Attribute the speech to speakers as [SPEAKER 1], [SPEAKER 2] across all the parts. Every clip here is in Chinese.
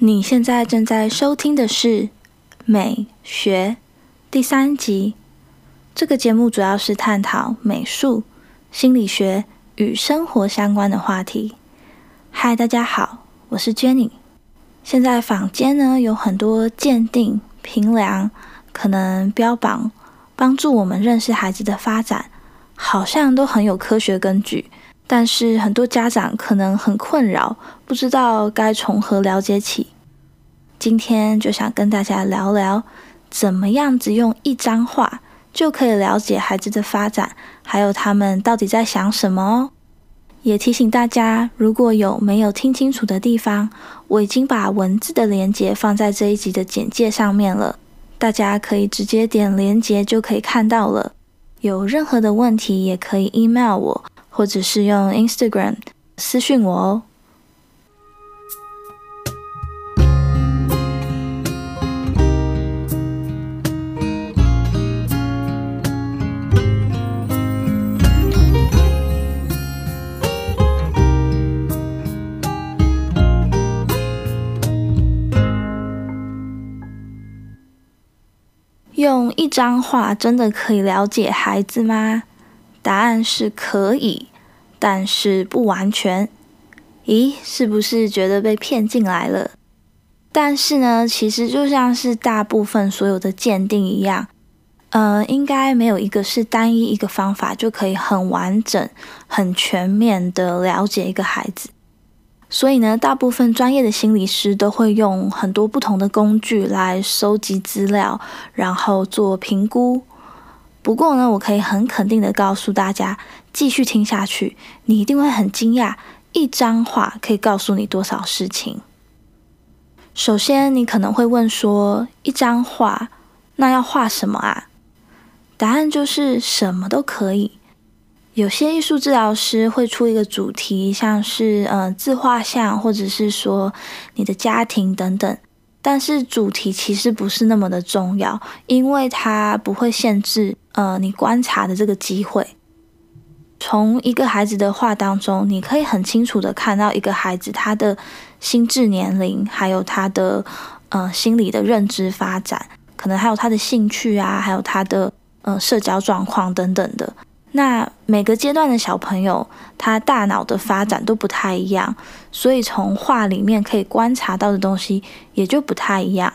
[SPEAKER 1] 你现在正在收听的是《美学》第三集。这个节目主要是探讨美术、心理学与生活相关的话题。嗨，大家好，我是 Jenny。现在坊间呢有很多鉴定、评量，可能标榜帮助我们认识孩子的发展，好像都很有科学根据。但是很多家长可能很困扰，不知道该从何了解起。今天就想跟大家聊聊，怎么样只用一张画就可以了解孩子的发展，还有他们到底在想什么哦。也提醒大家，如果有没有听清楚的地方，我已经把文字的连接放在这一集的简介上面了，大家可以直接点连接就可以看到了。有任何的问题，也可以 email 我。或者是用 Instagram 私讯我哦。用一张画真的可以了解孩子吗？答案是可以，但是不完全。咦，是不是觉得被骗进来了？但是呢，其实就像是大部分所有的鉴定一样，呃，应该没有一个是单一一个方法就可以很完整、很全面的了解一个孩子。所以呢，大部分专业的心理师都会用很多不同的工具来收集资料，然后做评估。不过呢，我可以很肯定的告诉大家，继续听下去，你一定会很惊讶，一张画可以告诉你多少事情。首先，你可能会问说，一张画，那要画什么啊？答案就是什么都可以。有些艺术治疗师会出一个主题，像是呃自画像，或者是说你的家庭等等。但是主题其实不是那么的重要，因为它不会限制呃你观察的这个机会。从一个孩子的画当中，你可以很清楚的看到一个孩子他的心智年龄，还有他的呃心理的认知发展，可能还有他的兴趣啊，还有他的呃社交状况等等的。那每个阶段的小朋友，他大脑的发展都不太一样，所以从画里面可以观察到的东西也就不太一样。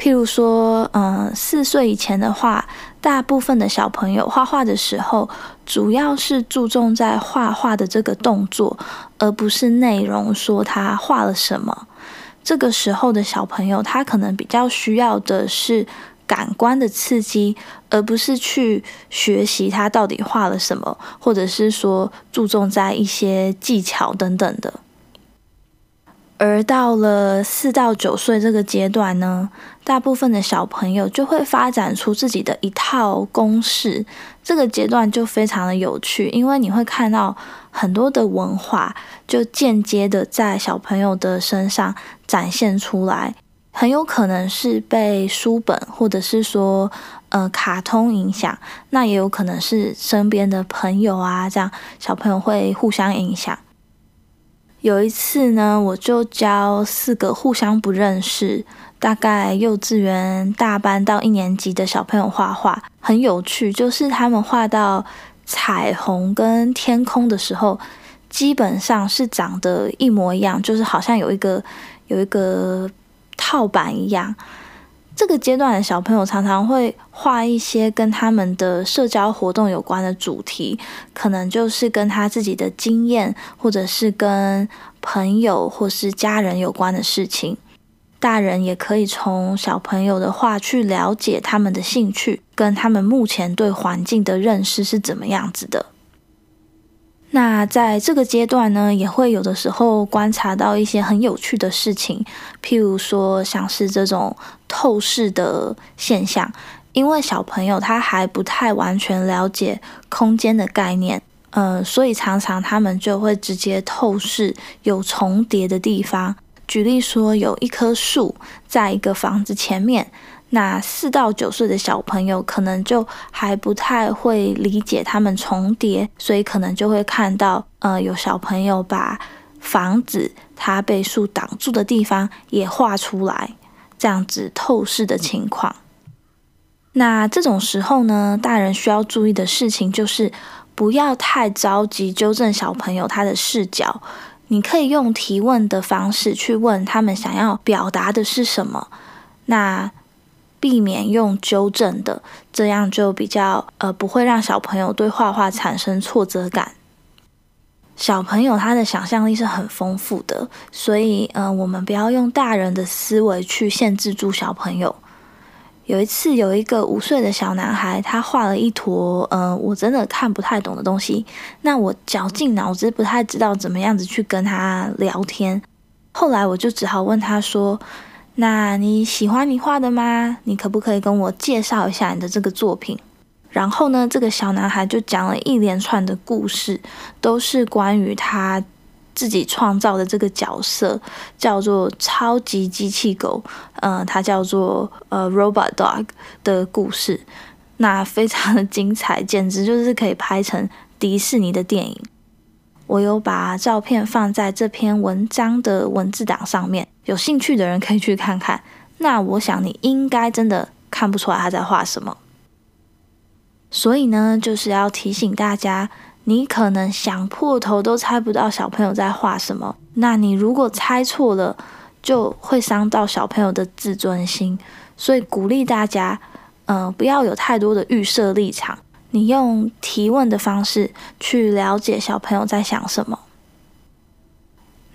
[SPEAKER 1] 譬如说，嗯，四岁以前的话，大部分的小朋友画画的时候，主要是注重在画画的这个动作，而不是内容，说他画了什么。这个时候的小朋友，他可能比较需要的是。感官的刺激，而不是去学习他到底画了什么，或者是说注重在一些技巧等等的。而到了四到九岁这个阶段呢，大部分的小朋友就会发展出自己的一套公式。这个阶段就非常的有趣，因为你会看到很多的文化就间接的在小朋友的身上展现出来。很有可能是被书本或者是说呃卡通影响，那也有可能是身边的朋友啊，这样小朋友会互相影响。有一次呢，我就教四个互相不认识，大概幼稚园大班到一年级的小朋友画画，很有趣，就是他们画到彩虹跟天空的时候，基本上是长得一模一样，就是好像有一个有一个。套板一样，这个阶段的小朋友常常会画一些跟他们的社交活动有关的主题，可能就是跟他自己的经验，或者是跟朋友或是家人有关的事情。大人也可以从小朋友的画去了解他们的兴趣，跟他们目前对环境的认识是怎么样子的。那在这个阶段呢，也会有的时候观察到一些很有趣的事情，譬如说像是这种透视的现象，因为小朋友他还不太完全了解空间的概念，嗯，所以常常他们就会直接透视有重叠的地方。举例说，有一棵树在一个房子前面。那四到九岁的小朋友可能就还不太会理解他们重叠，所以可能就会看到，呃，有小朋友把房子它被树挡住的地方也画出来，这样子透视的情况。那这种时候呢，大人需要注意的事情就是不要太着急纠正小朋友他的视角。你可以用提问的方式去问他们想要表达的是什么，那避免用纠正的，这样就比较呃不会让小朋友对画画产生挫折感。小朋友他的想象力是很丰富的，所以呃我们不要用大人的思维去限制住小朋友。有一次，有一个五岁的小男孩，他画了一坨，呃，我真的看不太懂的东西。那我绞尽脑汁，不太知道怎么样子去跟他聊天。后来我就只好问他说：“那你喜欢你画的吗？你可不可以跟我介绍一下你的这个作品？”然后呢，这个小男孩就讲了一连串的故事，都是关于他。自己创造的这个角色叫做超级机器狗，呃，它叫做呃 Robot Dog 的故事，那非常的精彩，简直就是可以拍成迪士尼的电影。我有把照片放在这篇文章的文字档上面，有兴趣的人可以去看看。那我想你应该真的看不出来他在画什么，所以呢，就是要提醒大家。你可能想破头都猜不到小朋友在画什么，那你如果猜错了，就会伤到小朋友的自尊心。所以鼓励大家，嗯，不要有太多的预设立场，你用提问的方式去了解小朋友在想什么。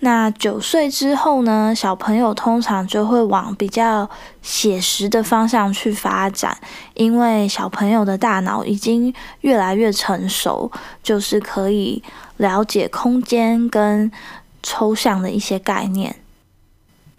[SPEAKER 1] 那九岁之后呢？小朋友通常就会往比较写实的方向去发展，因为小朋友的大脑已经越来越成熟，就是可以了解空间跟抽象的一些概念。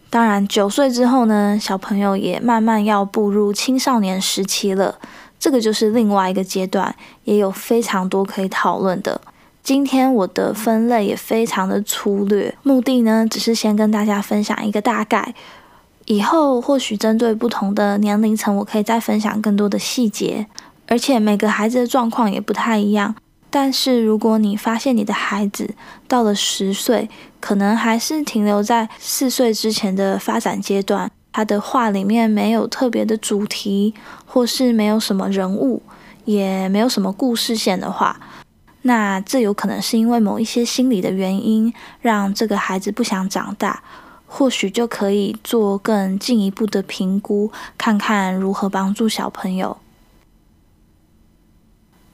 [SPEAKER 1] 当然，九岁之后呢，小朋友也慢慢要步入青少年时期了，这个就是另外一个阶段，也有非常多可以讨论的。今天我的分类也非常的粗略，目的呢只是先跟大家分享一个大概，以后或许针对不同的年龄层，我可以再分享更多的细节。而且每个孩子的状况也不太一样，但是如果你发现你的孩子到了十岁，可能还是停留在四岁之前的发展阶段，他的画里面没有特别的主题，或是没有什么人物，也没有什么故事线的话。那这有可能是因为某一些心理的原因，让这个孩子不想长大，或许就可以做更进一步的评估，看看如何帮助小朋友。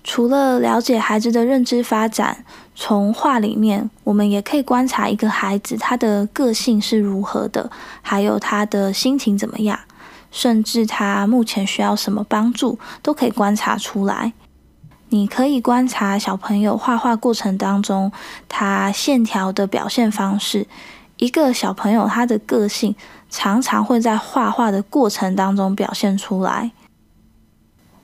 [SPEAKER 1] 除了了解孩子的认知发展，从画里面，我们也可以观察一个孩子他的个性是如何的，还有他的心情怎么样，甚至他目前需要什么帮助，都可以观察出来。你可以观察小朋友画画过程当中，他线条的表现方式。一个小朋友他的个性常常会在画画的过程当中表现出来。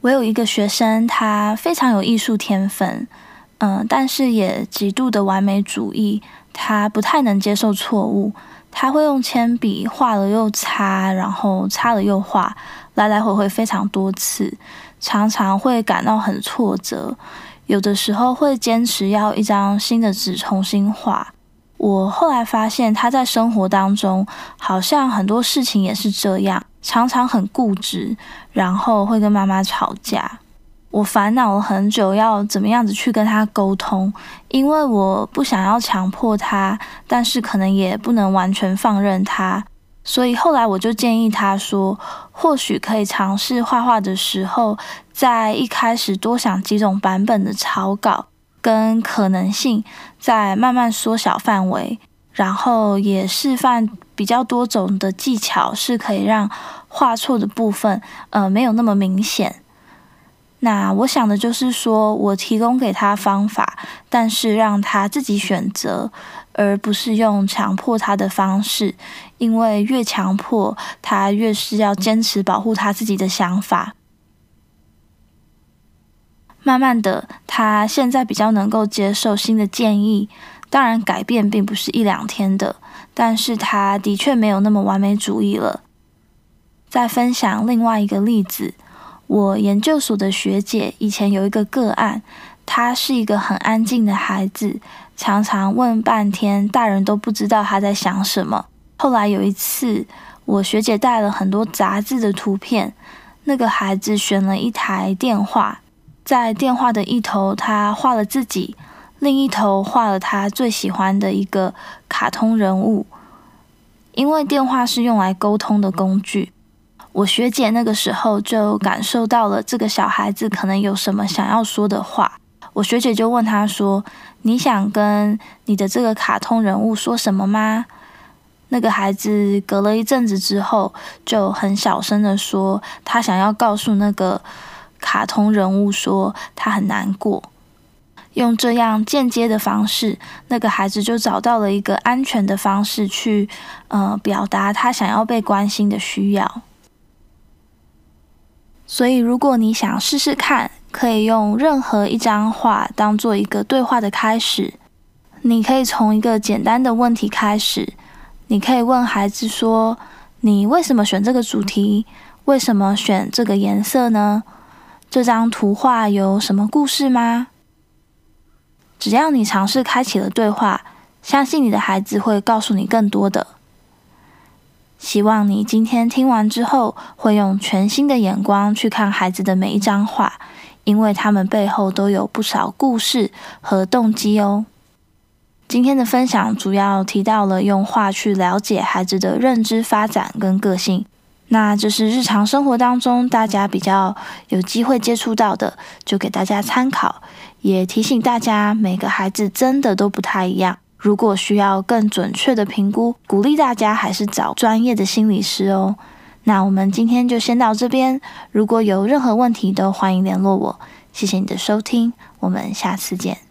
[SPEAKER 1] 我有一个学生，他非常有艺术天分，嗯，但是也极度的完美主义，他不太能接受错误，他会用铅笔画了又擦，然后擦了又画，来来回回非常多次。常常会感到很挫折，有的时候会坚持要一张新的纸重新画。我后来发现他在生活当中好像很多事情也是这样，常常很固执，然后会跟妈妈吵架。我烦恼了很久，要怎么样子去跟他沟通，因为我不想要强迫他，但是可能也不能完全放任他。所以后来我就建议他说，或许可以尝试画画的时候，在一开始多想几种版本的草稿跟可能性，再慢慢缩小范围，然后也示范比较多种的技巧，是可以让画错的部分，呃，没有那么明显。那我想的就是说，我提供给他方法，但是让他自己选择。而不是用强迫他的方式，因为越强迫他，越是要坚持保护他自己的想法。慢慢的，他现在比较能够接受新的建议。当然，改变并不是一两天的，但是他的确没有那么完美主义了。再分享另外一个例子，我研究所的学姐以前有一个个案，他是一个很安静的孩子。常常问半天，大人都不知道他在想什么。后来有一次，我学姐带了很多杂志的图片，那个孩子选了一台电话，在电话的一头他画了自己，另一头画了他最喜欢的一个卡通人物。因为电话是用来沟通的工具，我学姐那个时候就感受到了这个小孩子可能有什么想要说的话。我学姐就问他说：“你想跟你的这个卡通人物说什么吗？”那个孩子隔了一阵子之后，就很小声的说：“他想要告诉那个卡通人物说他很难过。”用这样间接的方式，那个孩子就找到了一个安全的方式去，呃，表达他想要被关心的需要。所以，如果你想试试看，可以用任何一张画当做一个对话的开始。你可以从一个简单的问题开始。你可以问孩子说：“你为什么选这个主题？为什么选这个颜色呢？这张图画有什么故事吗？”只要你尝试开启了对话，相信你的孩子会告诉你更多的。希望你今天听完之后，会用全新的眼光去看孩子的每一张画，因为他们背后都有不少故事和动机哦。今天的分享主要提到了用画去了解孩子的认知发展跟个性，那这是日常生活当中大家比较有机会接触到的，就给大家参考，也提醒大家每个孩子真的都不太一样。如果需要更准确的评估，鼓励大家还是找专业的心理师哦。那我们今天就先到这边，如果有任何问题都欢迎联络我。谢谢你的收听，我们下次见。